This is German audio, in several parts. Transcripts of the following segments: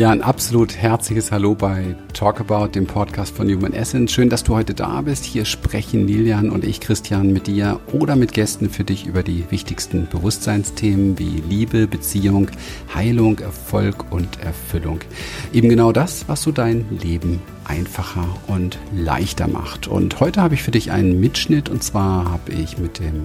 Ja, ein absolut herzliches Hallo bei Talk About, dem Podcast von Human Essence. Schön, dass du heute da bist. Hier sprechen Lilian und ich, Christian, mit dir oder mit Gästen für dich über die wichtigsten Bewusstseinsthemen wie Liebe, Beziehung, Heilung, Erfolg und Erfüllung. Eben genau das, was so dein Leben einfacher und leichter macht. Und heute habe ich für dich einen Mitschnitt und zwar habe ich mit dem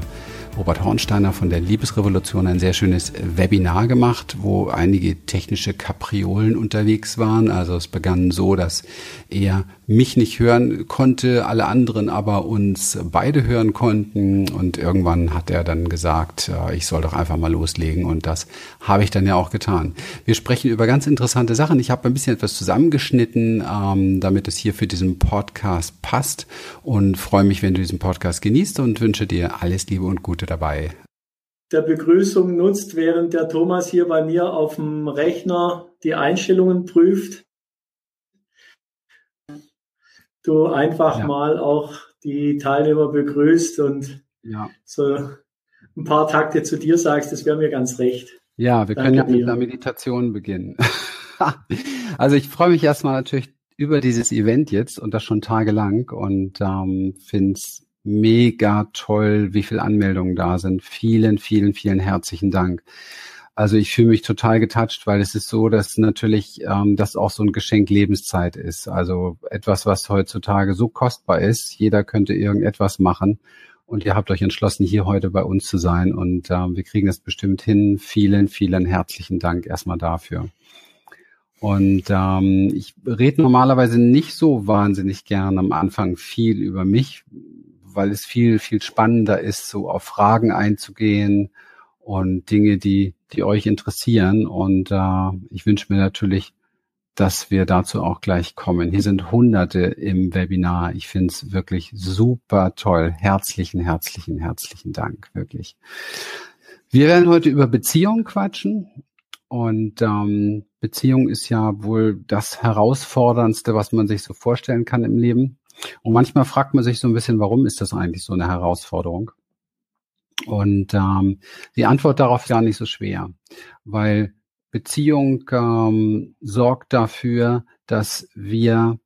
Robert Hornsteiner von der Liebesrevolution ein sehr schönes Webinar gemacht, wo einige technische Kapriolen unterwegs waren. Also es begann so, dass er mich nicht hören konnte, alle anderen aber uns beide hören konnten. Und irgendwann hat er dann gesagt, ich soll doch einfach mal loslegen. Und das habe ich dann ja auch getan. Wir sprechen über ganz interessante Sachen. Ich habe ein bisschen etwas zusammengeschnitten, ähm, damit es hier für diesen Podcast passt. Und freue mich, wenn du diesen Podcast genießt und wünsche dir alles Liebe und Gute dabei. Der Begrüßung nutzt, während der Thomas hier bei mir auf dem Rechner die Einstellungen prüft du einfach ja. mal auch die Teilnehmer begrüßt und ja. so ein paar Takte zu dir sagst, das wäre mir ganz recht. Ja, wir Danke können ja mit einer Meditation beginnen. also ich freue mich erstmal natürlich über dieses Event jetzt und das schon tagelang und ähm, finde es mega toll, wie viele Anmeldungen da sind. Vielen, vielen, vielen herzlichen Dank. Also ich fühle mich total getoucht, weil es ist so, dass natürlich ähm, das auch so ein Geschenk Lebenszeit ist. Also etwas, was heutzutage so kostbar ist. Jeder könnte irgendetwas machen. Und ihr habt euch entschlossen, hier heute bei uns zu sein. Und ähm, wir kriegen das bestimmt hin. Vielen, vielen herzlichen Dank erstmal dafür. Und ähm, ich rede normalerweise nicht so wahnsinnig gern am Anfang viel über mich, weil es viel, viel spannender ist, so auf Fragen einzugehen und Dinge, die, die euch interessieren. Und äh, ich wünsche mir natürlich, dass wir dazu auch gleich kommen. Hier sind Hunderte im Webinar. Ich finde es wirklich super toll. Herzlichen, herzlichen, herzlichen Dank, wirklich. Wir werden heute über Beziehungen quatschen. Und ähm, Beziehung ist ja wohl das Herausforderndste, was man sich so vorstellen kann im Leben. Und manchmal fragt man sich so ein bisschen, warum ist das eigentlich so eine Herausforderung? Und ähm, die Antwort darauf ist gar nicht so schwer, weil Beziehung ähm, sorgt dafür, dass wir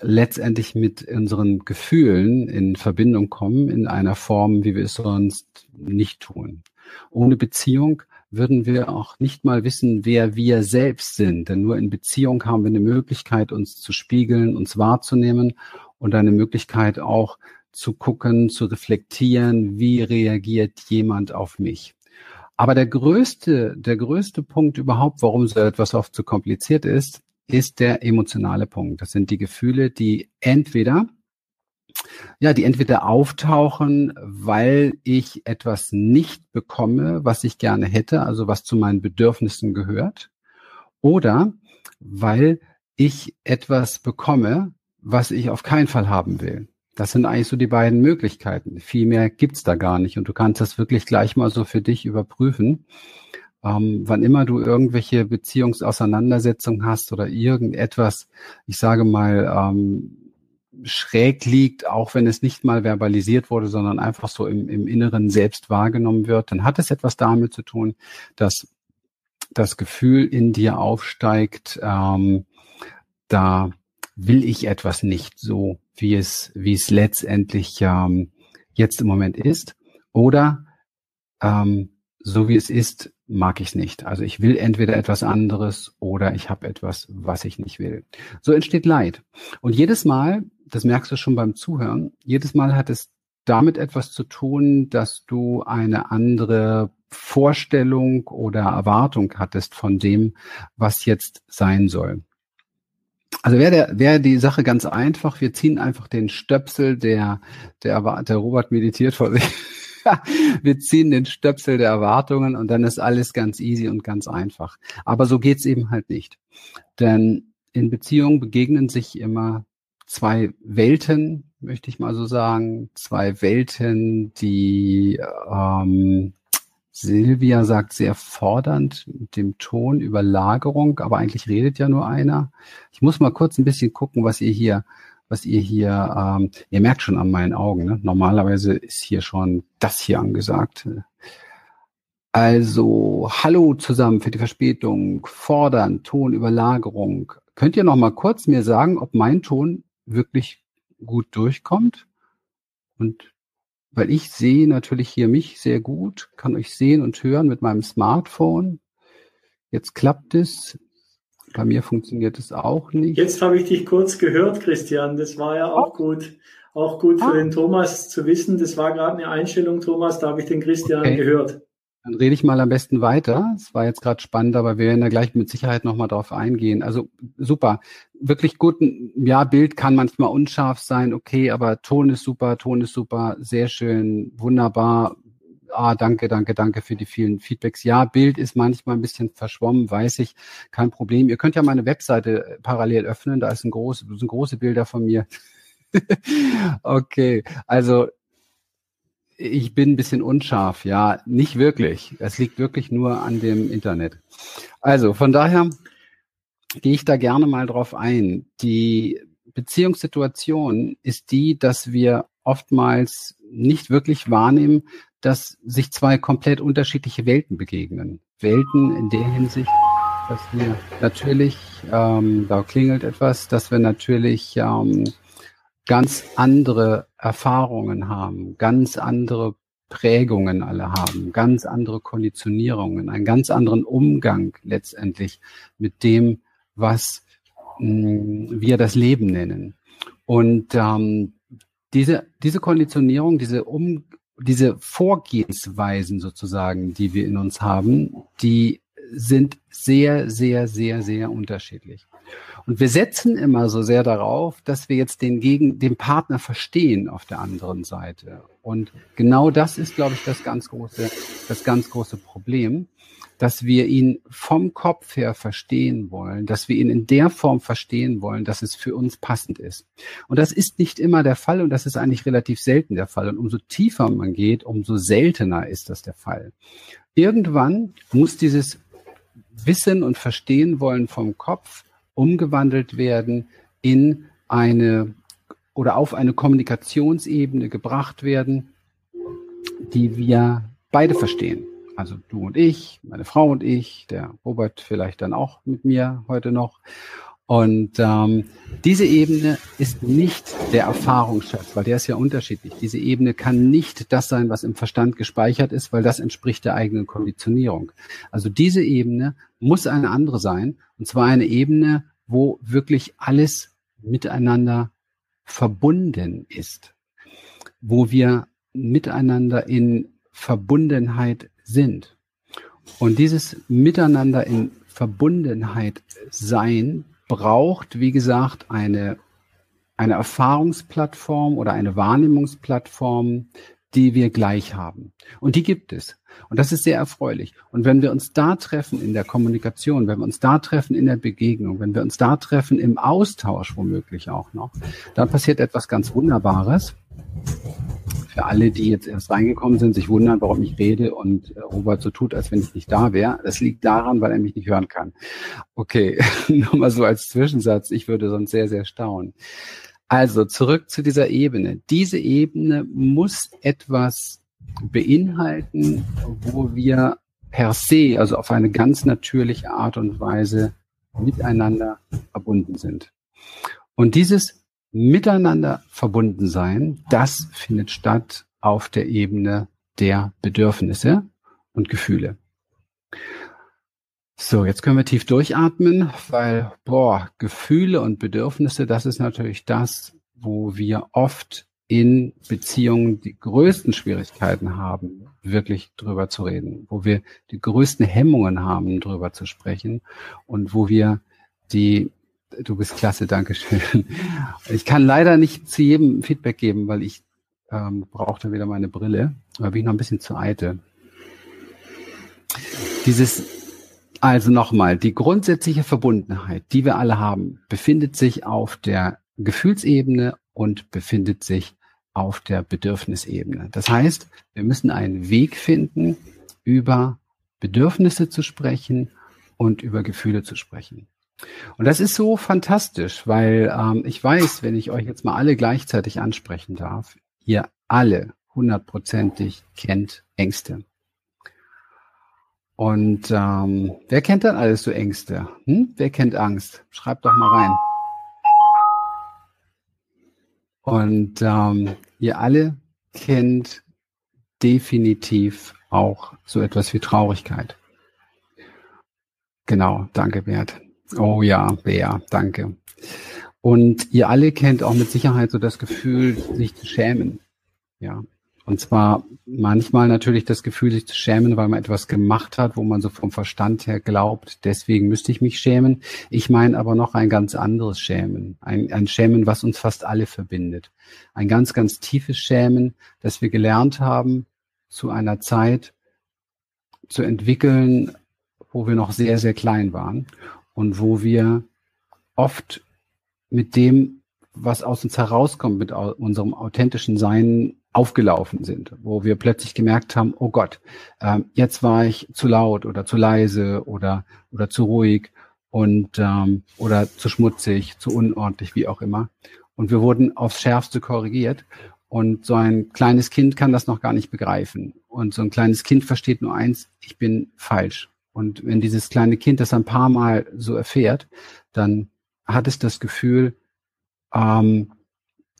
letztendlich mit unseren Gefühlen in Verbindung kommen in einer Form, wie wir es sonst nicht tun. Ohne Beziehung würden wir auch nicht mal wissen, wer wir selbst sind. Denn nur in Beziehung haben wir eine Möglichkeit, uns zu spiegeln, uns wahrzunehmen und eine Möglichkeit auch zu gucken, zu reflektieren, wie reagiert jemand auf mich. Aber der größte, der größte Punkt überhaupt, warum so etwas oft so kompliziert ist, ist der emotionale Punkt. Das sind die Gefühle, die entweder ja, die entweder auftauchen, weil ich etwas nicht bekomme, was ich gerne hätte, also was zu meinen Bedürfnissen gehört, oder weil ich etwas bekomme, was ich auf keinen Fall haben will. Das sind eigentlich so die beiden Möglichkeiten. Viel mehr gibt's da gar nicht. Und du kannst das wirklich gleich mal so für dich überprüfen. Ähm, wann immer du irgendwelche Beziehungsauseinandersetzungen hast oder irgendetwas, ich sage mal, ähm, schräg liegt, auch wenn es nicht mal verbalisiert wurde, sondern einfach so im, im Inneren selbst wahrgenommen wird, dann hat es etwas damit zu tun, dass das Gefühl in dir aufsteigt, ähm, da will ich etwas nicht so, wie es, wie es letztendlich ähm, jetzt im Moment ist. Oder ähm, so wie es ist, mag ich es nicht. Also ich will entweder etwas anderes oder ich habe etwas, was ich nicht will. So entsteht Leid. Und jedes Mal, das merkst du schon beim Zuhören, jedes Mal hat es damit etwas zu tun, dass du eine andere Vorstellung oder Erwartung hattest von dem, was jetzt sein soll. Also wäre der, wäre die Sache ganz einfach. Wir ziehen einfach den Stöpsel, der, der, der Robert meditiert vor sich. wir ziehen den Stöpsel der Erwartungen und dann ist alles ganz easy und ganz einfach. Aber so geht's eben halt nicht. Denn in Beziehungen begegnen sich immer zwei Welten, möchte ich mal so sagen. Zwei Welten, die ähm, Silvia sagt sehr fordernd mit dem Ton Überlagerung, aber eigentlich redet ja nur einer. Ich muss mal kurz ein bisschen gucken, was ihr hier, was ihr hier, ähm, ihr merkt schon an meinen Augen, ne? normalerweise ist hier schon das hier angesagt. Also, hallo zusammen für die Verspätung, fordern, Tonüberlagerung. Könnt ihr noch mal kurz mir sagen, ob mein Ton wirklich gut durchkommt? Und weil ich sehe natürlich hier mich sehr gut, kann euch sehen und hören mit meinem Smartphone. Jetzt klappt es. Bei mir funktioniert es auch nicht. Jetzt habe ich dich kurz gehört, Christian. Das war ja auch oh. gut. Auch gut für ah. den Thomas zu wissen. Das war gerade eine Einstellung, Thomas, da habe ich den Christian okay. gehört. Dann rede ich mal am besten weiter. Es war jetzt gerade spannend, aber wir werden da gleich mit Sicherheit nochmal drauf eingehen. Also super, wirklich gut. Ja, Bild kann manchmal unscharf sein, okay, aber Ton ist super, Ton ist super, sehr schön, wunderbar. Ah, danke, danke, danke für die vielen Feedbacks. Ja, Bild ist manchmal ein bisschen verschwommen, weiß ich, kein Problem. Ihr könnt ja meine Webseite parallel öffnen, da ist ein groß, sind große Bilder von mir. okay, also ich bin ein bisschen unscharf, ja, nicht wirklich. Es liegt wirklich nur an dem Internet. Also von daher gehe ich da gerne mal drauf ein. Die Beziehungssituation ist die, dass wir oftmals nicht wirklich wahrnehmen, dass sich zwei komplett unterschiedliche Welten begegnen. Welten in der Hinsicht, dass wir natürlich, ähm, da klingelt etwas, dass wir natürlich ähm, ganz andere Erfahrungen haben, ganz andere Prägungen alle haben, ganz andere Konditionierungen, einen ganz anderen Umgang letztendlich mit dem, was mh, hm, wir das Leben nennen. Und ähm, diese, diese Konditionierung, diese, um, diese Vorgehensweisen sozusagen, die wir in uns haben, die sind sehr, sehr, sehr, sehr unterschiedlich. Und wir setzen immer so sehr darauf, dass wir jetzt den gegen den Partner verstehen auf der anderen Seite. Und genau das ist, glaube ich, das ganz große, das ganz große Problem, dass wir ihn vom Kopf her verstehen wollen, dass wir ihn in der Form verstehen wollen, dass es für uns passend ist. Und das ist nicht immer der Fall und das ist eigentlich relativ selten der Fall. Und umso tiefer man geht, umso seltener ist das der Fall. Irgendwann muss dieses Wissen und Verstehen wollen vom Kopf umgewandelt werden in eine oder auf eine Kommunikationsebene gebracht werden, die wir beide verstehen. Also du und ich, meine Frau und ich, der Robert vielleicht dann auch mit mir heute noch. Und ähm, diese Ebene ist nicht der Erfahrungsschatz, weil der ist ja unterschiedlich. Diese Ebene kann nicht das sein, was im Verstand gespeichert ist, weil das entspricht der eigenen Konditionierung. Also diese Ebene muss eine andere sein, und zwar eine Ebene, wo wirklich alles miteinander verbunden ist, wo wir miteinander in Verbundenheit sind. Und dieses Miteinander in Verbundenheit sein braucht, wie gesagt, eine, eine Erfahrungsplattform oder eine Wahrnehmungsplattform, die wir gleich haben. Und die gibt es. Und das ist sehr erfreulich. Und wenn wir uns da treffen in der Kommunikation, wenn wir uns da treffen in der Begegnung, wenn wir uns da treffen im Austausch womöglich auch noch, dann passiert etwas ganz Wunderbares. Für alle, die jetzt erst reingekommen sind, sich wundern, warum ich rede und äh, Robert so tut, als wenn ich nicht da wäre. Das liegt daran, weil er mich nicht hören kann. Okay, nur mal so als Zwischensatz. Ich würde sonst sehr, sehr staunen. Also zurück zu dieser Ebene. Diese Ebene muss etwas beinhalten, wo wir per se, also auf eine ganz natürliche Art und Weise miteinander verbunden sind. Und dieses Miteinander verbunden sein, das findet statt auf der Ebene der Bedürfnisse und Gefühle. So, jetzt können wir tief durchatmen, weil, boah, Gefühle und Bedürfnisse, das ist natürlich das, wo wir oft in Beziehungen die größten Schwierigkeiten haben, wirklich drüber zu reden, wo wir die größten Hemmungen haben, drüber zu sprechen und wo wir die, du bist klasse, Dankeschön. Ich kann leider nicht zu jedem Feedback geben, weil ich ähm, brauchte wieder meine Brille, aber bin ich noch ein bisschen zu eitel. Dieses also nochmal, die grundsätzliche Verbundenheit, die wir alle haben, befindet sich auf der Gefühlsebene und befindet sich auf der Bedürfnisebene. Das heißt, wir müssen einen Weg finden, über Bedürfnisse zu sprechen und über Gefühle zu sprechen. Und das ist so fantastisch, weil ähm, ich weiß, wenn ich euch jetzt mal alle gleichzeitig ansprechen darf, ihr alle hundertprozentig kennt Ängste. Und ähm, wer kennt dann alles so Ängste? Hm? Wer kennt Angst? Schreibt doch mal rein. Und ähm, ihr alle kennt definitiv auch so etwas wie Traurigkeit. Genau, danke Bert. Oh ja, Bea, danke. Und ihr alle kennt auch mit Sicherheit so das Gefühl, sich zu schämen. Ja. Und zwar manchmal natürlich das Gefühl, sich zu schämen, weil man etwas gemacht hat, wo man so vom Verstand her glaubt, deswegen müsste ich mich schämen. Ich meine aber noch ein ganz anderes Schämen. Ein, ein Schämen, was uns fast alle verbindet. Ein ganz, ganz tiefes Schämen, das wir gelernt haben, zu einer Zeit zu entwickeln, wo wir noch sehr, sehr klein waren und wo wir oft mit dem, was aus uns herauskommt, mit unserem authentischen Sein aufgelaufen sind, wo wir plötzlich gemerkt haben, oh Gott, ähm, jetzt war ich zu laut oder zu leise oder oder zu ruhig und ähm, oder zu schmutzig, zu unordentlich, wie auch immer. Und wir wurden aufs Schärfste korrigiert. Und so ein kleines Kind kann das noch gar nicht begreifen. Und so ein kleines Kind versteht nur eins, ich bin falsch. Und wenn dieses kleine Kind das ein paar Mal so erfährt, dann hat es das Gefühl, ähm,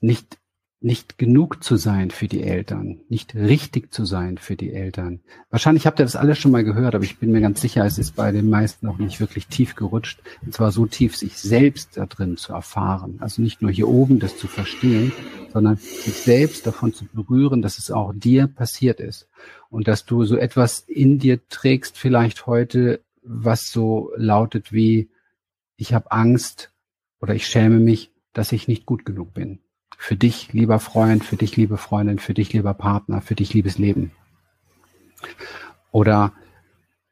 nicht nicht genug zu sein für die Eltern, nicht richtig zu sein für die Eltern. Wahrscheinlich habt ihr das alles schon mal gehört, aber ich bin mir ganz sicher, es ist bei den meisten noch nicht wirklich tief gerutscht. Und zwar so tief, sich selbst da drin zu erfahren. Also nicht nur hier oben das zu verstehen, sondern sich selbst davon zu berühren, dass es auch dir passiert ist. Und dass du so etwas in dir trägst, vielleicht heute, was so lautet wie, ich habe Angst oder ich schäme mich, dass ich nicht gut genug bin für dich, lieber Freund, für dich, liebe Freundin, für dich, lieber Partner, für dich, liebes Leben. Oder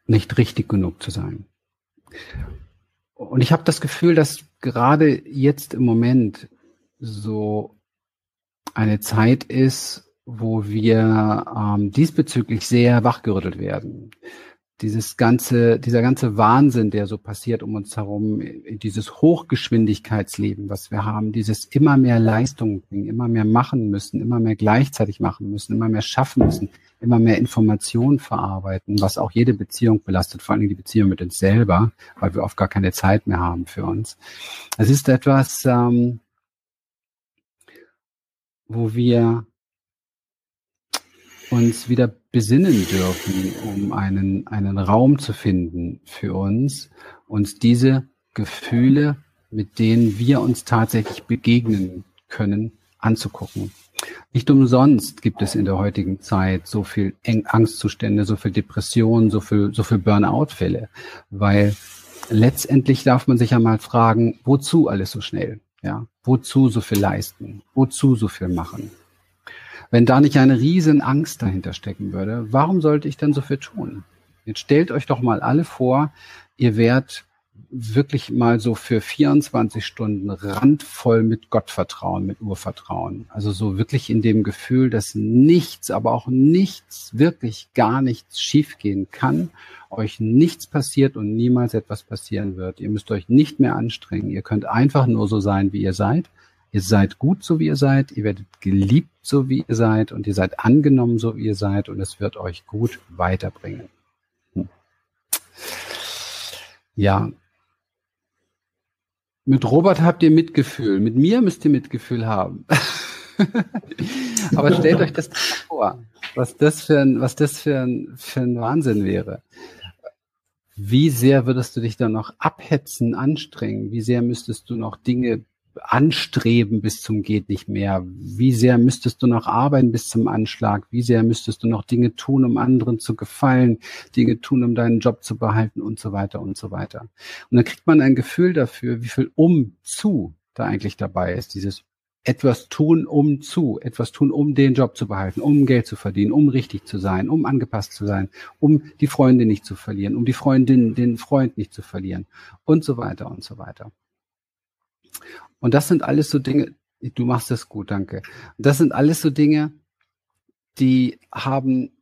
nicht richtig genug zu sein. Und ich habe das Gefühl, dass gerade jetzt im Moment so eine Zeit ist, wo wir ähm, diesbezüglich sehr wachgerüttelt werden dieses ganze, dieser ganze Wahnsinn, der so passiert um uns herum, dieses Hochgeschwindigkeitsleben, was wir haben, dieses immer mehr Leistung bringen, immer mehr machen müssen, immer mehr gleichzeitig machen müssen, immer mehr schaffen müssen, immer mehr Informationen verarbeiten, was auch jede Beziehung belastet, vor allem die Beziehung mit uns selber, weil wir oft gar keine Zeit mehr haben für uns. Es ist etwas, ähm, wo wir uns wieder besinnen dürfen, um einen, einen Raum zu finden für uns, uns diese Gefühle, mit denen wir uns tatsächlich begegnen können, anzugucken. Nicht umsonst gibt es in der heutigen Zeit so viel Angstzustände, so viel Depressionen, so viel, so viel Burnout-Fälle, weil letztendlich darf man sich einmal fragen, wozu alles so schnell? Ja, wozu so viel leisten? Wozu so viel machen? Wenn da nicht eine riesen Angst dahinter stecken würde, warum sollte ich denn so viel tun? Jetzt stellt euch doch mal alle vor, ihr wärt wirklich mal so für 24 Stunden randvoll mit Gottvertrauen, mit Urvertrauen. Also so wirklich in dem Gefühl, dass nichts, aber auch nichts, wirklich gar nichts schiefgehen kann, euch nichts passiert und niemals etwas passieren wird. Ihr müsst euch nicht mehr anstrengen. Ihr könnt einfach nur so sein, wie ihr seid. Ihr seid gut, so wie ihr seid. Ihr werdet geliebt, so wie ihr seid. Und ihr seid angenommen, so wie ihr seid. Und es wird euch gut weiterbringen. Hm. Ja. Mit Robert habt ihr Mitgefühl. Mit mir müsst ihr Mitgefühl haben. Aber stellt euch das vor, was das für ein, was das für ein, für ein Wahnsinn wäre. Wie sehr würdest du dich dann noch abhetzen, anstrengen? Wie sehr müsstest du noch Dinge anstreben bis zum geht nicht mehr? Wie sehr müsstest du noch arbeiten bis zum Anschlag? Wie sehr müsstest du noch Dinge tun, um anderen zu gefallen, Dinge tun, um deinen Job zu behalten und so weiter und so weiter. Und dann kriegt man ein Gefühl dafür, wie viel um zu da eigentlich dabei ist. Dieses etwas tun, um zu, etwas tun, um den Job zu behalten, um Geld zu verdienen, um richtig zu sein, um angepasst zu sein, um die Freunde nicht zu verlieren, um die Freundin, den Freund nicht zu verlieren und so weiter und so weiter. Und das sind alles so Dinge, du machst das gut, danke. Das sind alles so Dinge, die haben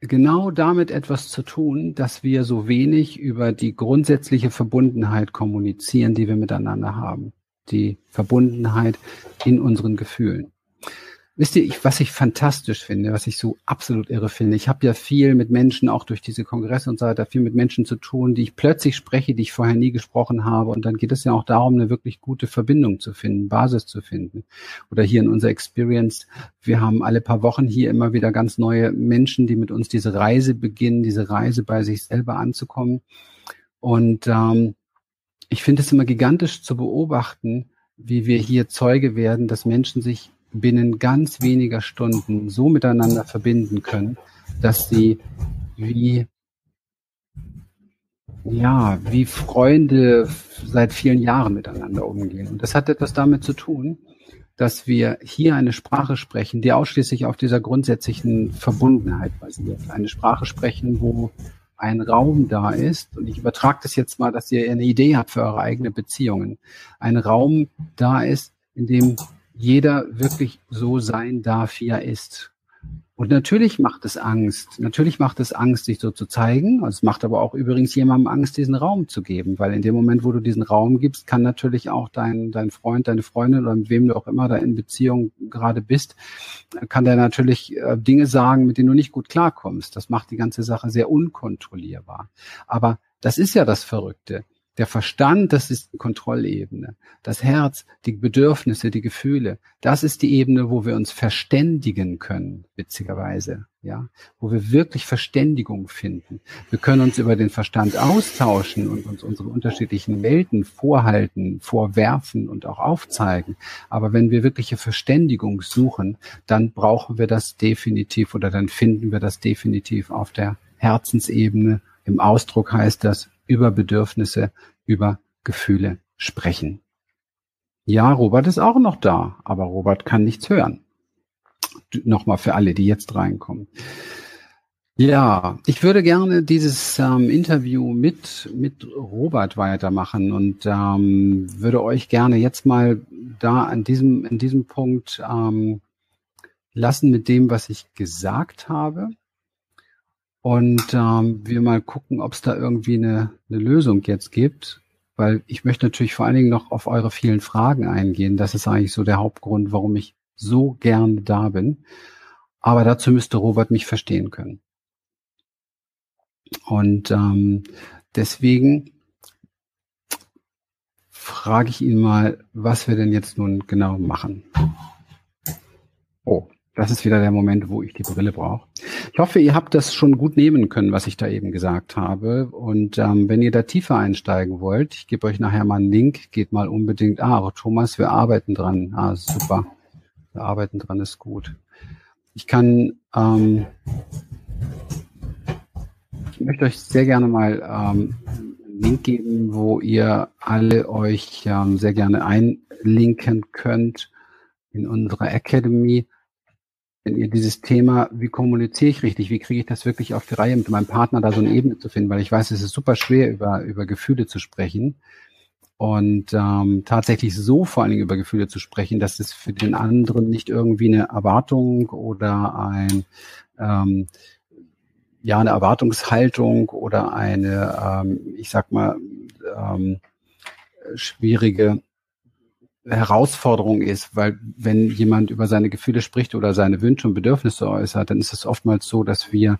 genau damit etwas zu tun, dass wir so wenig über die grundsätzliche Verbundenheit kommunizieren, die wir miteinander haben. Die Verbundenheit in unseren Gefühlen. Wisst ihr, ich, was ich fantastisch finde, was ich so absolut irre finde, ich habe ja viel mit Menschen, auch durch diese Kongresse und so weiter, viel mit Menschen zu tun, die ich plötzlich spreche, die ich vorher nie gesprochen habe. Und dann geht es ja auch darum, eine wirklich gute Verbindung zu finden, Basis zu finden. Oder hier in unserer Experience, wir haben alle paar Wochen hier immer wieder ganz neue Menschen, die mit uns diese Reise beginnen, diese Reise bei sich selber anzukommen. Und ähm, ich finde es immer gigantisch zu beobachten, wie wir hier Zeuge werden, dass Menschen sich binnen ganz weniger Stunden so miteinander verbinden können, dass sie wie ja, wie Freunde seit vielen Jahren miteinander umgehen. Und das hat etwas damit zu tun, dass wir hier eine Sprache sprechen, die ausschließlich auf dieser grundsätzlichen Verbundenheit basiert. Eine Sprache sprechen, wo ein Raum da ist, und ich übertrage das jetzt mal, dass ihr eine Idee habt für eure eigene Beziehungen, ein Raum da ist, in dem jeder wirklich so sein darf, wie er ist. Und natürlich macht es Angst. Natürlich macht es Angst, sich so zu zeigen. Es macht aber auch übrigens jemandem Angst, diesen Raum zu geben, weil in dem Moment, wo du diesen Raum gibst, kann natürlich auch dein, dein Freund, deine Freundin oder mit wem du auch immer da in Beziehung gerade bist, kann der natürlich äh, Dinge sagen, mit denen du nicht gut klarkommst. Das macht die ganze Sache sehr unkontrollierbar. Aber das ist ja das Verrückte. Der Verstand, das ist die Kontrollebene. Das Herz, die Bedürfnisse, die Gefühle, das ist die Ebene, wo wir uns verständigen können, witzigerweise, ja, wo wir wirklich Verständigung finden. Wir können uns über den Verstand austauschen und uns unsere unterschiedlichen Welten vorhalten, vorwerfen und auch aufzeigen. Aber wenn wir wirkliche Verständigung suchen, dann brauchen wir das definitiv oder dann finden wir das definitiv auf der Herzensebene. Im Ausdruck heißt das über Bedürfnisse, über Gefühle sprechen. Ja, Robert ist auch noch da, aber Robert kann nichts hören. Nochmal für alle, die jetzt reinkommen. Ja, ich würde gerne dieses ähm, Interview mit, mit Robert weitermachen und ähm, würde euch gerne jetzt mal da an diesem, in diesem Punkt ähm, lassen mit dem, was ich gesagt habe und ähm, wir mal gucken, ob es da irgendwie eine, eine Lösung jetzt gibt. Weil ich möchte natürlich vor allen Dingen noch auf eure vielen Fragen eingehen. Das ist eigentlich so der Hauptgrund, warum ich so gerne da bin. Aber dazu müsste Robert mich verstehen können. Und ähm, deswegen frage ich ihn mal, was wir denn jetzt nun genau machen. Oh, das ist wieder der Moment, wo ich die Brille brauche. Ich hoffe, ihr habt das schon gut nehmen können, was ich da eben gesagt habe. Und ähm, wenn ihr da tiefer einsteigen wollt, ich gebe euch nachher mal einen Link, geht mal unbedingt. Ah, Thomas, wir arbeiten dran. Ah, super. Wir arbeiten dran, ist gut. Ich kann, ähm, ich möchte euch sehr gerne mal ähm, einen Link geben, wo ihr alle euch ähm, sehr gerne einlinken könnt in unserer Academy dieses Thema, wie kommuniziere ich richtig, wie kriege ich das wirklich auf die Reihe, mit meinem Partner da so eine Ebene zu finden, weil ich weiß, es ist super schwer, über, über Gefühle zu sprechen. Und ähm, tatsächlich so vor allen Dingen über Gefühle zu sprechen, dass es für den anderen nicht irgendwie eine Erwartung oder ein ähm, ja eine Erwartungshaltung oder eine, ähm, ich sag mal, ähm, schwierige Herausforderung ist, weil wenn jemand über seine Gefühle spricht oder seine Wünsche und Bedürfnisse äußert, dann ist es oftmals so, dass wir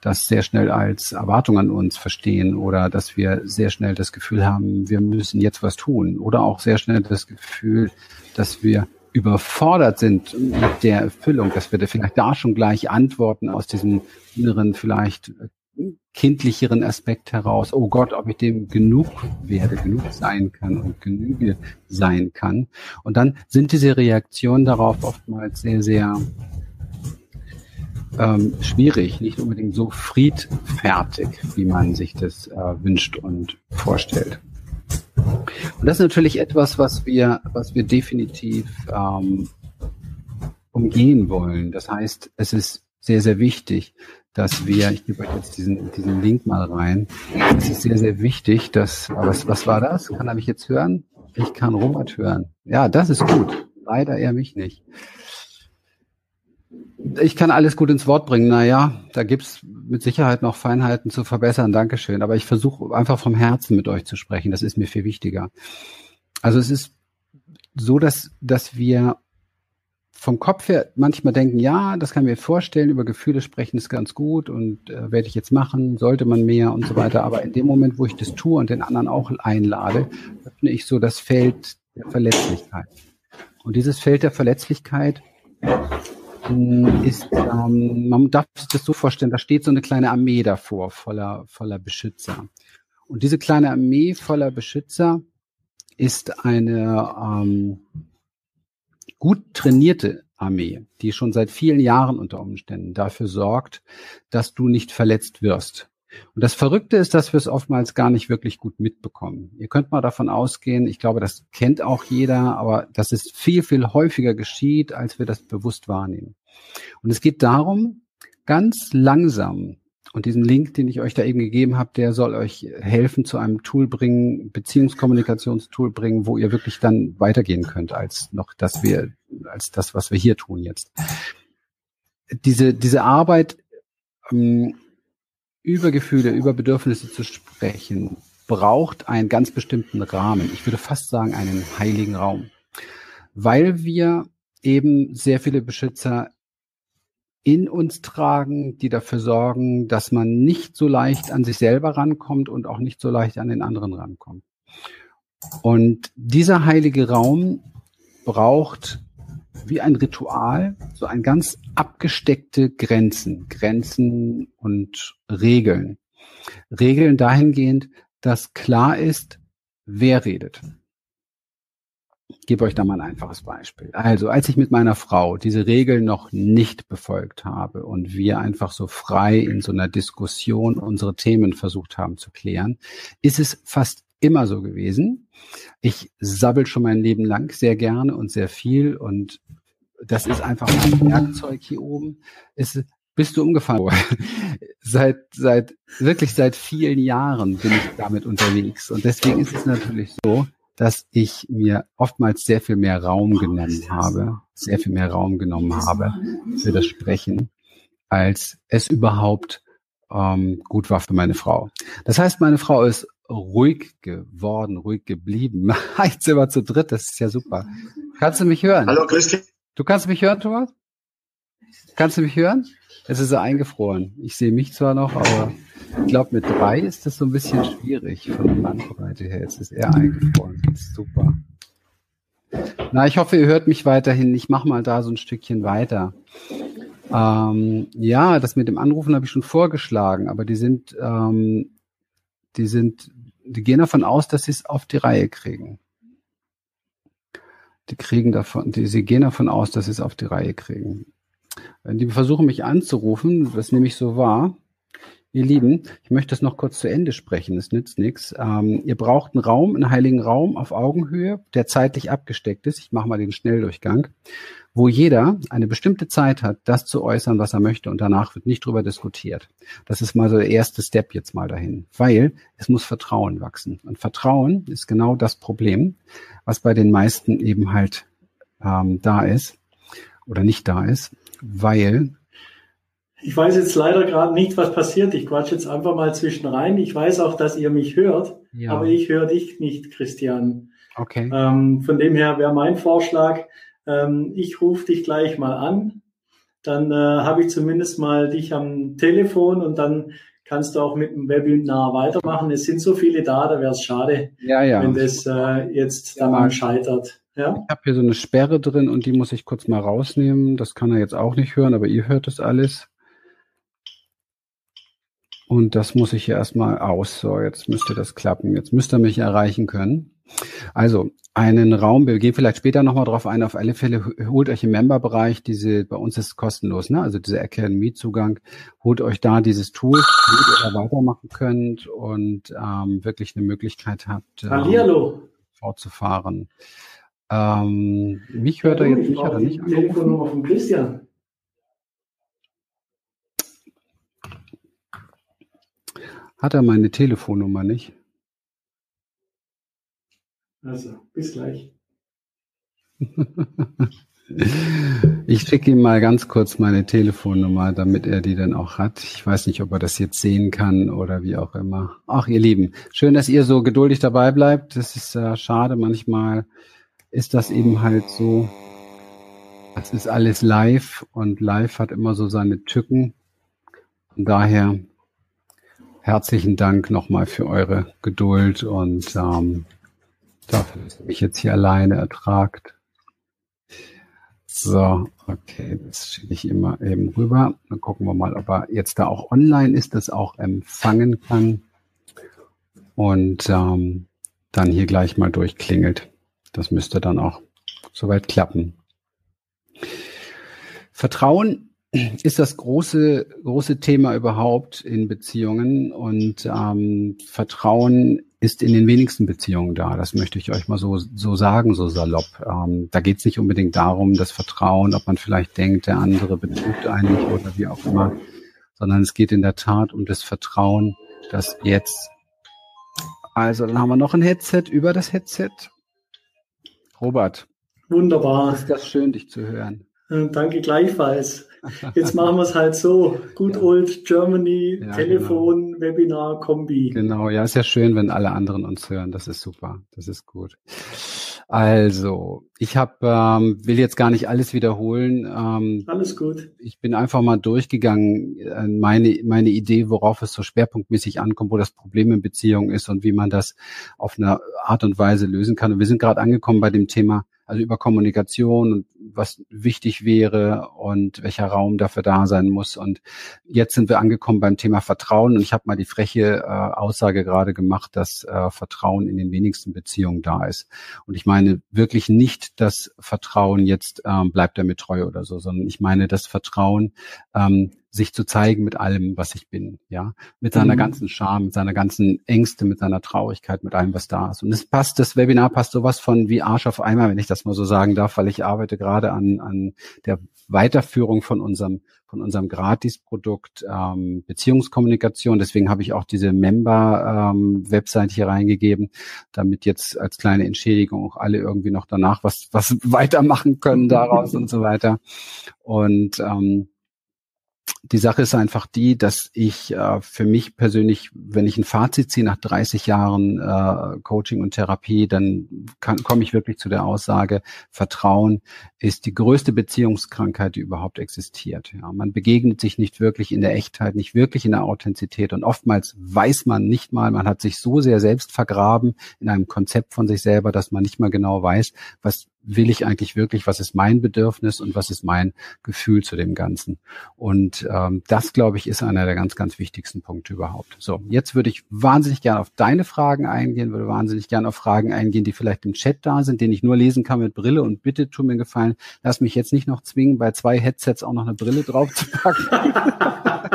das sehr schnell als Erwartung an uns verstehen oder dass wir sehr schnell das Gefühl haben, wir müssen jetzt was tun oder auch sehr schnell das Gefühl, dass wir überfordert sind mit der Erfüllung, dass wir da vielleicht da schon gleich antworten aus diesem inneren vielleicht kindlicheren Aspekt heraus, oh Gott, ob ich dem genug werde, genug sein kann und Genüge sein kann. Und dann sind diese Reaktionen darauf oftmals sehr, sehr ähm, schwierig, nicht unbedingt so friedfertig, wie man sich das äh, wünscht und vorstellt. Und das ist natürlich etwas, was wir, was wir definitiv ähm, umgehen wollen. Das heißt, es ist sehr, sehr wichtig, dass wir, ich gebe euch jetzt diesen, diesen Link mal rein. Es ist sehr, sehr wichtig, dass, was, was war das? Kann er mich jetzt hören? Ich kann Robert hören. Ja, das ist gut. Leider er mich nicht. Ich kann alles gut ins Wort bringen. Naja, da gibt's mit Sicherheit noch Feinheiten zu verbessern. Dankeschön. Aber ich versuche einfach vom Herzen mit euch zu sprechen. Das ist mir viel wichtiger. Also es ist so, dass, dass wir vom Kopf her manchmal denken, ja, das kann ich mir vorstellen, über Gefühle sprechen ist ganz gut und äh, werde ich jetzt machen, sollte man mehr und so weiter. Aber in dem Moment, wo ich das tue und den anderen auch einlade, öffne ich so das Feld der Verletzlichkeit. Und dieses Feld der Verletzlichkeit hm, ist, ähm, man darf sich das so vorstellen, da steht so eine kleine Armee davor, voller, voller Beschützer. Und diese kleine Armee voller Beschützer ist eine ähm, gut trainierte Armee, die schon seit vielen Jahren unter Umständen dafür sorgt, dass du nicht verletzt wirst. Und das Verrückte ist, dass wir es oftmals gar nicht wirklich gut mitbekommen. Ihr könnt mal davon ausgehen, ich glaube, das kennt auch jeder, aber dass es viel, viel häufiger geschieht, als wir das bewusst wahrnehmen. Und es geht darum, ganz langsam, und diesen Link, den ich euch da eben gegeben habe, der soll euch helfen, zu einem Tool bringen, Beziehungskommunikationstool bringen, wo ihr wirklich dann weitergehen könnt, als noch, dass wir, als das, was wir hier tun jetzt. Diese, diese Arbeit, ähm, über Gefühle, über Bedürfnisse zu sprechen, braucht einen ganz bestimmten Rahmen. Ich würde fast sagen, einen heiligen Raum. Weil wir eben sehr viele Beschützer in uns tragen, die dafür sorgen, dass man nicht so leicht an sich selber rankommt und auch nicht so leicht an den anderen rankommt. Und dieser heilige Raum braucht wie ein Ritual so ein ganz abgesteckte Grenzen, Grenzen und Regeln. Regeln dahingehend, dass klar ist, wer redet. Ich gebe euch da mal ein einfaches Beispiel. Also, als ich mit meiner Frau diese Regeln noch nicht befolgt habe und wir einfach so frei in so einer Diskussion unsere Themen versucht haben zu klären, ist es fast immer so gewesen. Ich sabbel schon mein Leben lang sehr gerne und sehr viel und das ist einfach mein Werkzeug hier oben. Es, bist du umgefallen? seit, seit, wirklich seit vielen Jahren bin ich damit unterwegs. Und deswegen ist es natürlich so, dass ich mir oftmals sehr viel mehr Raum genommen habe, sehr viel mehr Raum genommen habe für das Sprechen, als es überhaupt ähm, gut war für meine Frau. Das heißt, meine Frau ist ruhig geworden, ruhig geblieben. Jetzt sind wir zu dritt, das ist ja super. Kannst du mich hören? Hallo Christian. Du kannst mich hören, Thomas? Kannst du mich hören? Es ist eingefroren. Ich sehe mich zwar noch, aber ich glaube, mit drei ist das so ein bisschen schwierig von der Bandbreite her. Jetzt ist er eingefroren. Ist super. Na, ich hoffe, ihr hört mich weiterhin. Ich mache mal da so ein Stückchen weiter. Ähm, ja, das mit dem Anrufen habe ich schon vorgeschlagen, aber die sind, ähm, die sind, die gehen davon aus, dass sie es auf die Reihe kriegen. Die kriegen davon, die, sie gehen davon aus, dass sie es auf die Reihe kriegen. Die versuchen mich anzurufen, was nämlich so war. Ihr Lieben, ich möchte das noch kurz zu Ende sprechen, es nützt nichts. Ähm, ihr braucht einen Raum, einen heiligen Raum auf Augenhöhe, der zeitlich abgesteckt ist. Ich mache mal den Schnelldurchgang, wo jeder eine bestimmte Zeit hat, das zu äußern, was er möchte und danach wird nicht drüber diskutiert. Das ist mal so der erste Step jetzt mal dahin, weil es muss Vertrauen wachsen. Und Vertrauen ist genau das Problem, was bei den meisten eben halt ähm, da ist oder nicht da ist, weil ich weiß jetzt leider gerade nicht, was passiert. Ich quatsch jetzt einfach mal zwischen rein. Ich weiß auch, dass ihr mich hört, ja. aber ich höre dich nicht, Christian. Okay. Ähm, von dem her wäre mein Vorschlag, ähm, ich rufe dich gleich mal an. Dann äh, habe ich zumindest mal dich am Telefon und dann kannst du auch mit dem Webinar weitermachen. Es sind so viele da, da wäre es schade, ja, ja. wenn das äh, jetzt dann mal scheitert. Ja? Ich habe hier so eine Sperre drin und die muss ich kurz mal rausnehmen. Das kann er jetzt auch nicht hören, aber ihr hört es alles. Und das muss ich hier erstmal aus. So, jetzt müsste das klappen. Jetzt müsste er mich erreichen können. Also einen Raum, wir gehen vielleicht später nochmal drauf ein, auf alle Fälle holt euch im Member-Bereich diese, bei uns ist es kostenlos, ne? also dieser Academy-Zugang, holt euch da dieses Tool, damit ihr da weitermachen könnt und ähm, wirklich eine Möglichkeit habt, ähm, fortzufahren. Ähm, mich hört er jetzt nicht, hat er nicht Telefonnummer von Christian. Hat er meine Telefonnummer nicht? Also, bis gleich. Ich schicke ihm mal ganz kurz meine Telefonnummer, damit er die dann auch hat. Ich weiß nicht, ob er das jetzt sehen kann oder wie auch immer. Ach, ihr Lieben, schön, dass ihr so geduldig dabei bleibt. Das ist äh, schade. Manchmal ist das eben halt so. Das ist alles live und live hat immer so seine Tücken. Von daher herzlichen Dank nochmal für eure Geduld und ähm, dafür, dass ihr mich jetzt hier alleine ertragt. So, okay, das schicke ich immer eben rüber. Dann gucken wir mal, ob er jetzt da auch online ist, das auch empfangen kann. Und ähm, dann hier gleich mal durchklingelt. Das müsste dann auch soweit klappen. Vertrauen ist das große, große Thema überhaupt in Beziehungen und ähm, Vertrauen ist in den wenigsten Beziehungen da. Das möchte ich euch mal so, so sagen, so salopp. Ähm, da geht es nicht unbedingt darum, das Vertrauen, ob man vielleicht denkt, der andere betrügt einen oder wie auch immer, sondern es geht in der Tat um das Vertrauen, dass jetzt, also dann haben wir noch ein Headset über das Headset. Robert. Wunderbar. Ist das schön, dich zu hören. Äh, danke gleichfalls. Jetzt machen wir es halt so. Good ja. old Germany, ja, Telefon, genau. Webinar, Kombi. Genau, ja, ist ja schön, wenn alle anderen uns hören. Das ist super. Das ist gut. Also, ich habe, ähm, will jetzt gar nicht alles wiederholen. Ähm, alles gut. Ich bin einfach mal durchgegangen, äh, meine, meine Idee, worauf es so schwerpunktmäßig ankommt, wo das Problem in Beziehung ist und wie man das auf eine Art und Weise lösen kann. Und wir sind gerade angekommen bei dem Thema also über Kommunikation und was wichtig wäre und welcher Raum dafür da sein muss. Und jetzt sind wir angekommen beim Thema Vertrauen und ich habe mal die freche äh, Aussage gerade gemacht, dass äh, Vertrauen in den wenigsten Beziehungen da ist. Und ich meine wirklich nicht, dass Vertrauen jetzt ähm, bleibt er mir treu oder so, sondern ich meine das Vertrauen ähm, sich zu zeigen mit allem, was ich bin, ja, mit seiner mhm. ganzen Scham, mit seiner ganzen Ängste, mit seiner Traurigkeit, mit allem, was da ist. Und es passt, das Webinar passt sowas von wie Arsch auf einmal, wenn ich das mal so sagen darf, weil ich arbeite gerade an, an der Weiterführung von unserem von unserem Gratis-Produkt ähm, Beziehungskommunikation. Deswegen habe ich auch diese Member-Website ähm, hier reingegeben, damit jetzt als kleine Entschädigung auch alle irgendwie noch danach was was weitermachen können daraus und so weiter. Und ähm, die Sache ist einfach die, dass ich äh, für mich persönlich, wenn ich ein Fazit ziehe nach 30 Jahren äh, Coaching und Therapie, dann komme ich wirklich zu der Aussage, Vertrauen ist die größte Beziehungskrankheit, die überhaupt existiert. Ja, man begegnet sich nicht wirklich in der Echtheit, nicht wirklich in der Authentizität und oftmals weiß man nicht mal, man hat sich so sehr selbst vergraben in einem Konzept von sich selber, dass man nicht mal genau weiß, was will ich eigentlich wirklich, was ist mein Bedürfnis und was ist mein Gefühl zu dem Ganzen. Und ähm, das, glaube ich, ist einer der ganz, ganz wichtigsten Punkte überhaupt. So, jetzt würde ich wahnsinnig gerne auf deine Fragen eingehen, würde wahnsinnig gerne auf Fragen eingehen, die vielleicht im Chat da sind, den ich nur lesen kann mit Brille. Und bitte tu mir gefallen, lass mich jetzt nicht noch zwingen, bei zwei Headsets auch noch eine Brille drauf zu packen.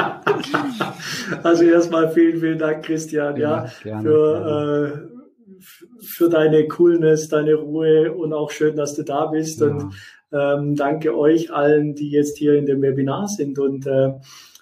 Also erstmal vielen, vielen Dank, Christian, ja, ja gerne, für gerne. Äh, für deine Coolness, deine Ruhe und auch schön, dass du da bist. Ja. Und ähm, danke euch allen, die jetzt hier in dem Webinar sind und äh,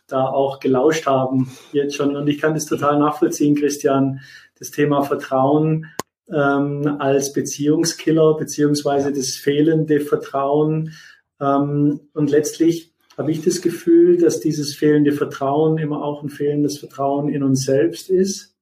da auch gelauscht haben jetzt schon. Und ich kann das total nachvollziehen, Christian, das Thema Vertrauen ähm, als Beziehungskiller beziehungsweise das fehlende Vertrauen. Ähm, und letztlich habe ich das Gefühl, dass dieses fehlende Vertrauen immer auch ein fehlendes Vertrauen in uns selbst ist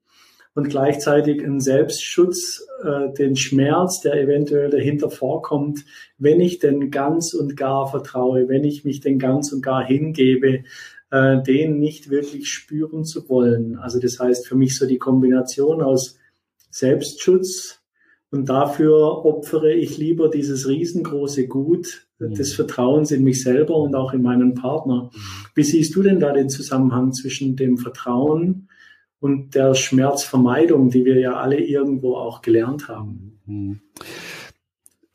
und gleichzeitig ein Selbstschutz, äh, den Schmerz, der eventuell dahinter vorkommt, wenn ich denn ganz und gar vertraue, wenn ich mich denn ganz und gar hingebe, äh, den nicht wirklich spüren zu wollen. Also das heißt für mich so die Kombination aus Selbstschutz und dafür opfere ich lieber dieses riesengroße Gut mhm. des Vertrauens in mich selber und auch in meinen Partner. Mhm. Wie siehst du denn da den Zusammenhang zwischen dem Vertrauen und der Schmerzvermeidung, die wir ja alle irgendwo auch gelernt haben. Mhm.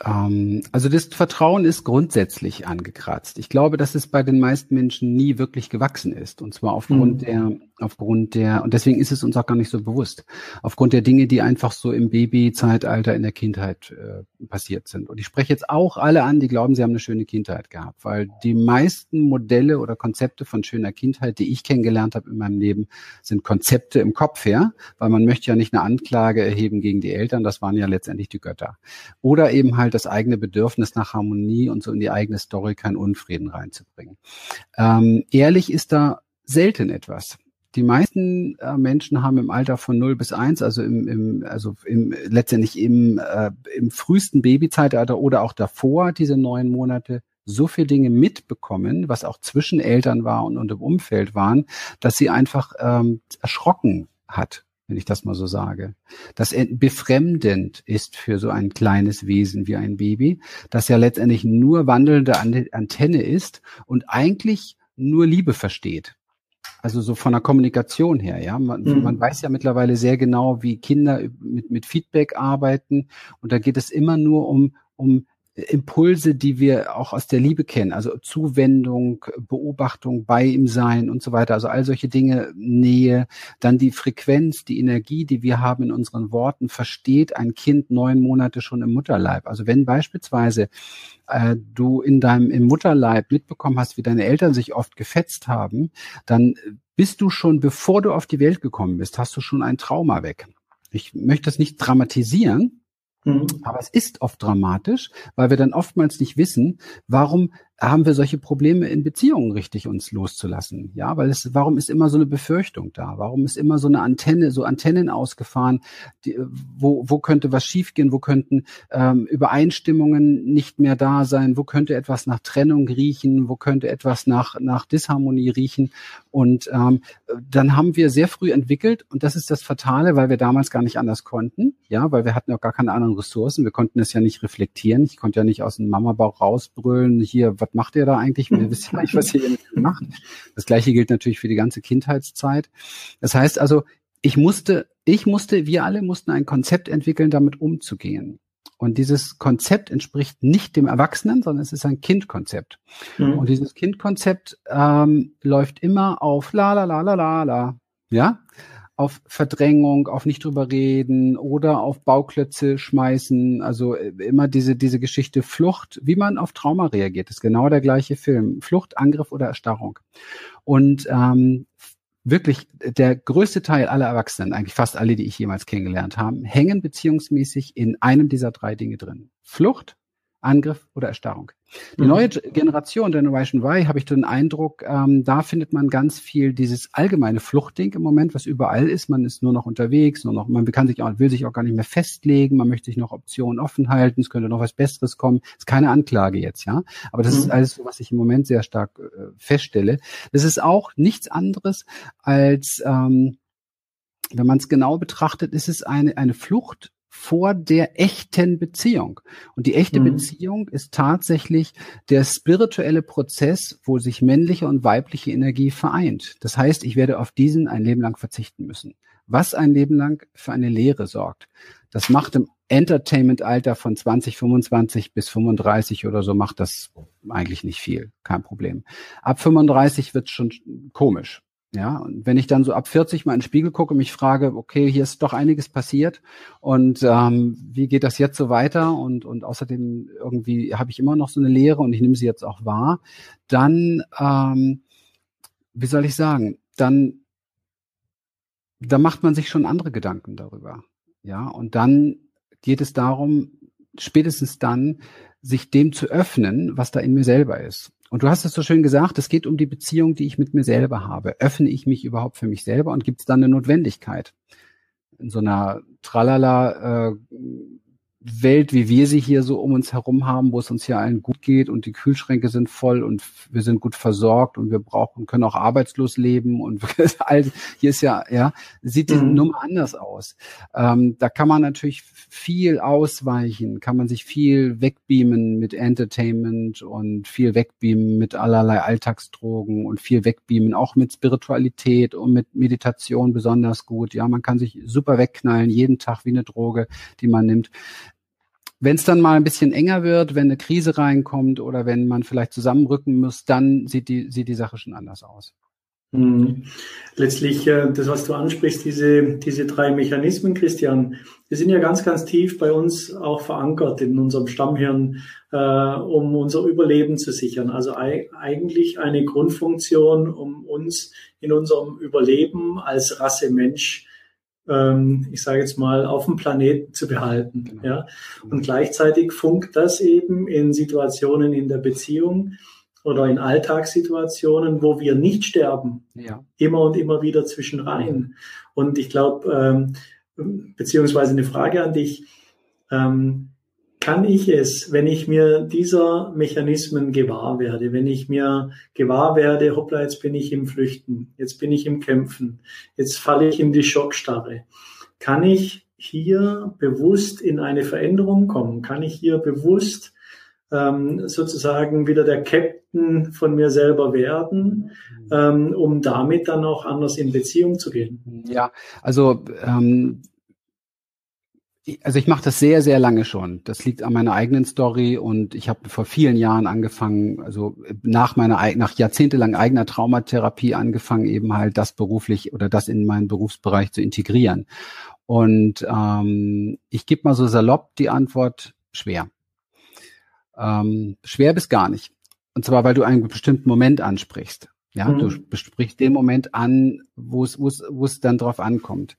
Ähm, also das Vertrauen ist grundsätzlich angekratzt. Ich glaube, dass es bei den meisten Menschen nie wirklich gewachsen ist. Und zwar aufgrund mhm. der, aufgrund der, und deswegen ist es uns auch gar nicht so bewusst, aufgrund der Dinge, die einfach so im Babyzeitalter in der Kindheit äh, passiert sind. Und ich spreche jetzt auch alle an, die glauben, sie haben eine schöne Kindheit gehabt, weil die meisten Modelle oder Konzepte von schöner Kindheit, die ich kennengelernt habe in meinem Leben, sind Konzepte im Kopf her, weil man möchte ja nicht eine Anklage erheben gegen die Eltern, das waren ja letztendlich die Götter. Oder eben halt das eigene Bedürfnis nach Harmonie und so in die eigene Story keinen Unfrieden reinzubringen. Ähm, ehrlich ist da selten etwas die meisten äh, Menschen haben im Alter von 0 bis 1, also im, im also im, letztendlich im, äh, im frühesten Babyzeitalter oder auch davor, diese neun Monate, so viele Dinge mitbekommen, was auch zwischen Eltern war und, und im Umfeld waren, dass sie einfach ähm, erschrocken hat wenn ich das mal so sage. Das befremdend ist für so ein kleines Wesen wie ein Baby, das ja letztendlich nur wandelnde Antenne ist und eigentlich nur Liebe versteht. Also so von der Kommunikation her, ja. Man, mhm. man weiß ja mittlerweile sehr genau, wie Kinder mit, mit Feedback arbeiten. Und da geht es immer nur um, um Impulse, die wir auch aus der Liebe kennen, also Zuwendung, Beobachtung, bei ihm sein und so weiter, also all solche Dinge, Nähe, dann die Frequenz, die Energie, die wir haben in unseren Worten, versteht ein Kind neun Monate schon im Mutterleib. Also wenn beispielsweise äh, du in deinem im Mutterleib mitbekommen hast, wie deine Eltern sich oft gefetzt haben, dann bist du schon, bevor du auf die Welt gekommen bist, hast du schon ein Trauma weg. Ich möchte das nicht dramatisieren, Mhm. Aber es ist oft dramatisch, weil wir dann oftmals nicht wissen, warum haben wir solche Probleme in Beziehungen richtig uns loszulassen? Ja, weil es, warum ist immer so eine Befürchtung da? Warum ist immer so eine Antenne, so Antennen ausgefahren? Die, wo, wo könnte was schiefgehen? Wo könnten ähm, Übereinstimmungen nicht mehr da sein? Wo könnte etwas nach Trennung riechen? Wo könnte etwas nach, nach Disharmonie riechen? Und ähm, dann haben wir sehr früh entwickelt, und das ist das Fatale, weil wir damals gar nicht anders konnten, ja, weil wir hatten auch gar keine anderen Ressourcen. Wir konnten es ja nicht reflektieren. Ich konnte ja nicht aus dem Mamabauch rausbrüllen, hier, was macht ihr da eigentlich? Wir wissen ja nicht, was ihr hier macht. Das gleiche gilt natürlich für die ganze Kindheitszeit. Das heißt also, ich musste, ich musste, wir alle mussten ein Konzept entwickeln, damit umzugehen. Und dieses Konzept entspricht nicht dem Erwachsenen, sondern es ist ein Kindkonzept. Mhm. Und dieses Kindkonzept ähm, läuft immer auf la la la la la la. Ja? Auf Verdrängung, auf nicht drüber reden oder auf Bauklötze schmeißen. Also äh, immer diese, diese Geschichte Flucht, wie man auf Trauma reagiert, ist genau der gleiche Film. Flucht, Angriff oder Erstarrung. Und ähm, wirklich der größte Teil aller Erwachsenen, eigentlich fast alle, die ich jemals kennengelernt habe, hängen beziehungsmäßig in einem dieser drei Dinge drin. Flucht, Angriff oder Erstarrung. Die mhm. neue Generation, Generation Y, habe ich den Eindruck, ähm, da findet man ganz viel dieses allgemeine Fluchtding im Moment, was überall ist. Man ist nur noch unterwegs, nur noch, man kann sich auch, will sich auch gar nicht mehr festlegen, man möchte sich noch Optionen offen halten, es könnte noch was Besseres kommen. Das ist keine Anklage jetzt, ja. Aber das mhm. ist alles, was ich im Moment sehr stark äh, feststelle. Das ist auch nichts anderes als ähm, wenn man es genau betrachtet, ist es eine, eine Flucht vor der echten Beziehung. Und die echte mhm. Beziehung ist tatsächlich der spirituelle Prozess, wo sich männliche und weibliche Energie vereint. Das heißt, ich werde auf diesen ein Leben lang verzichten müssen. Was ein Leben lang für eine Lehre sorgt. Das macht im Entertainment-Alter von 20, 25 bis 35 oder so macht das eigentlich nicht viel. Kein Problem. Ab 35 wird schon komisch. Ja, und wenn ich dann so ab 40 mal in den Spiegel gucke und mich frage, okay, hier ist doch einiges passiert und ähm, wie geht das jetzt so weiter und, und außerdem irgendwie habe ich immer noch so eine Lehre und ich nehme sie jetzt auch wahr, dann, ähm, wie soll ich sagen, dann, da macht man sich schon andere Gedanken darüber. Ja, und dann geht es darum, spätestens dann, sich dem zu öffnen, was da in mir selber ist. Und du hast es so schön gesagt, es geht um die Beziehung, die ich mit mir selber habe. Öffne ich mich überhaupt für mich selber und gibt es dann eine Notwendigkeit? In so einer Tralala äh, Welt, wie wir sie hier so um uns herum haben, wo es uns hier allen gut geht und die Kühlschränke sind voll und wir sind gut versorgt und wir brauchen, können auch arbeitslos leben und hier ist ja, ja, sieht die mhm. Nummer anders aus. Ähm, da kann man natürlich viel ausweichen, kann man sich viel wegbeamen mit Entertainment und viel wegbeamen mit allerlei Alltagsdrogen und viel wegbeamen, auch mit Spiritualität und mit Meditation besonders gut. Ja, man kann sich super wegknallen, jeden Tag wie eine Droge, die man nimmt. Wenn es dann mal ein bisschen enger wird, wenn eine Krise reinkommt oder wenn man vielleicht zusammenrücken muss, dann sieht die, sieht die Sache schon anders aus. Mhm. Letztlich, äh, das, was du ansprichst, diese, diese drei Mechanismen, Christian, die sind ja ganz, ganz tief bei uns auch verankert in unserem Stammhirn, äh, um unser Überleben zu sichern. Also eigentlich eine Grundfunktion, um uns in unserem Überleben als Rasse Mensch ähm, ich sage jetzt mal, auf dem Planeten zu behalten. Genau. Ja? Und gleichzeitig funkt das eben in Situationen in der Beziehung oder in Alltagssituationen, wo wir nicht sterben, ja. immer und immer wieder zwischen rein. Und ich glaube, ähm, beziehungsweise eine Frage an dich, ähm, kann ich es, wenn ich mir dieser Mechanismen gewahr werde, wenn ich mir gewahr werde, hoppla, jetzt bin ich im Flüchten, jetzt bin ich im Kämpfen, jetzt falle ich in die Schockstarre, kann ich hier bewusst in eine Veränderung kommen? Kann ich hier bewusst ähm, sozusagen wieder der Captain von mir selber werden, ähm, um damit dann auch anders in Beziehung zu gehen? Ja, also ähm, also ich mache das sehr, sehr lange schon. Das liegt an meiner eigenen Story und ich habe vor vielen Jahren angefangen, also nach meiner nach jahrzehntelang eigener Traumatherapie angefangen, eben halt das beruflich oder das in meinen Berufsbereich zu integrieren. Und ähm, ich gebe mal so salopp die Antwort schwer. Ähm, schwer bis gar nicht. Und zwar, weil du einen bestimmten Moment ansprichst. Ja, mhm. du besprichst den Moment an, wo es, wo es, wo es dann drauf ankommt.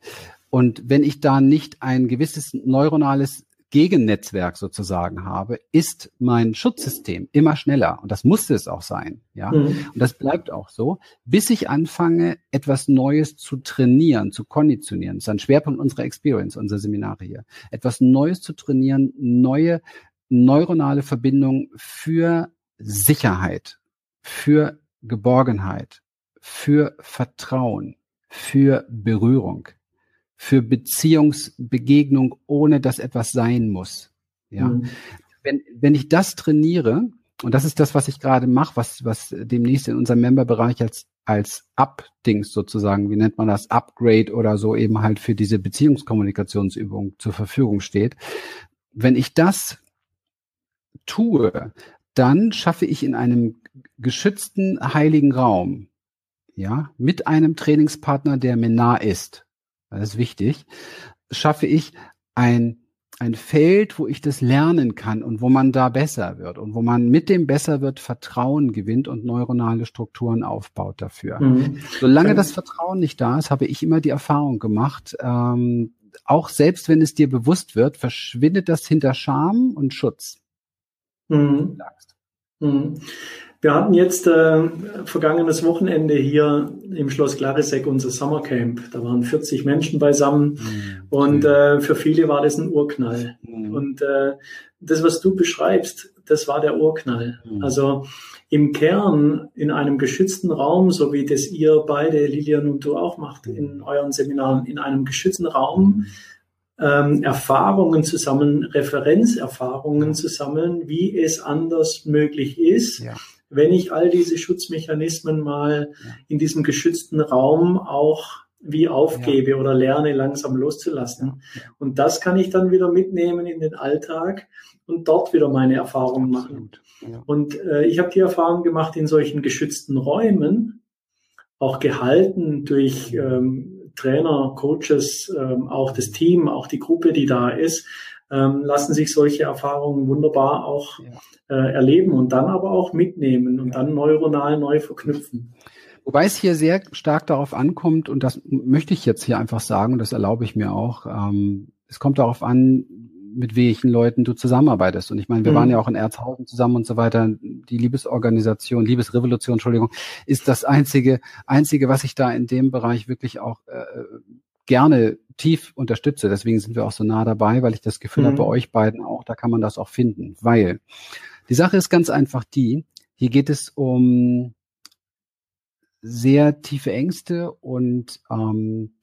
Und wenn ich da nicht ein gewisses neuronales Gegennetzwerk sozusagen habe, ist mein Schutzsystem immer schneller. Und das musste es auch sein. Ja. Mhm. Und das bleibt auch so, bis ich anfange, etwas Neues zu trainieren, zu konditionieren. Das ist ein Schwerpunkt unserer Experience, unserer Seminare hier. Etwas Neues zu trainieren, neue neuronale Verbindungen für Sicherheit, für Geborgenheit, für Vertrauen, für Berührung für Beziehungsbegegnung, ohne dass etwas sein muss. Ja. Mhm. Wenn, wenn ich das trainiere, und das ist das, was ich gerade mache, was, was demnächst in unserem Memberbereich als, als Up-Dings sozusagen, wie nennt man das, Upgrade oder so eben halt für diese Beziehungskommunikationsübung zur Verfügung steht. Wenn ich das tue, dann schaffe ich in einem geschützten heiligen Raum, ja, mit einem Trainingspartner, der mir nah ist, das ist wichtig, schaffe ich ein, ein Feld, wo ich das lernen kann und wo man da besser wird und wo man mit dem besser wird Vertrauen gewinnt und neuronale Strukturen aufbaut dafür. Mhm. Solange das Vertrauen nicht da ist, habe ich immer die Erfahrung gemacht, ähm, auch selbst wenn es dir bewusst wird, verschwindet das hinter Scham und Schutz. Mhm. Mhm. Wir hatten jetzt äh, vergangenes Wochenende hier im Schloss Clarisek unser Summercamp. Da waren 40 Menschen beisammen mhm. und äh, für viele war das ein Urknall. Mhm. Und äh, das, was du beschreibst, das war der Urknall. Mhm. Also im Kern in einem geschützten Raum, so wie das ihr beide, Lilian und du auch macht in euren Seminaren, in einem geschützten Raum ähm, Erfahrungen zu sammeln, Referenzerfahrungen zu sammeln, wie es anders möglich ist. Ja wenn ich all diese Schutzmechanismen mal ja. in diesem geschützten Raum auch wie aufgebe ja. oder lerne langsam loszulassen. Ja. Und das kann ich dann wieder mitnehmen in den Alltag und dort wieder meine Erfahrungen machen. Und äh, ich habe die Erfahrung gemacht in solchen geschützten Räumen, auch gehalten durch ähm, Trainer, Coaches, ähm, auch das Team, auch die Gruppe, die da ist, ähm, lassen sich solche Erfahrungen wunderbar auch äh, erleben und dann aber auch mitnehmen und dann neuronal neu verknüpfen. Wobei es hier sehr stark darauf ankommt, und das möchte ich jetzt hier einfach sagen, und das erlaube ich mir auch, ähm, es kommt darauf an, mit welchen Leuten du zusammenarbeitest. Und ich meine, wir mhm. waren ja auch in Erzhausen zusammen und so weiter. Die Liebesorganisation, Liebesrevolution, Entschuldigung, ist das einzige, einzige, was ich da in dem Bereich wirklich auch äh, gerne tief unterstütze. Deswegen sind wir auch so nah dabei, weil ich das Gefühl mhm. habe, bei euch beiden auch, da kann man das auch finden. Weil die Sache ist ganz einfach die, hier geht es um sehr tiefe Ängste und ähm,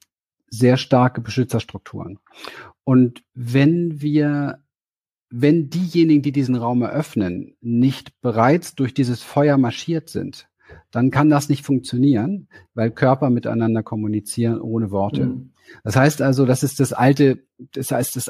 sehr starke Beschützerstrukturen. Und wenn wir, wenn diejenigen, die diesen Raum eröffnen, nicht bereits durch dieses Feuer marschiert sind, dann kann das nicht funktionieren, weil Körper miteinander kommunizieren ohne Worte. Mhm. Das heißt also, das ist das alte, das heißt, das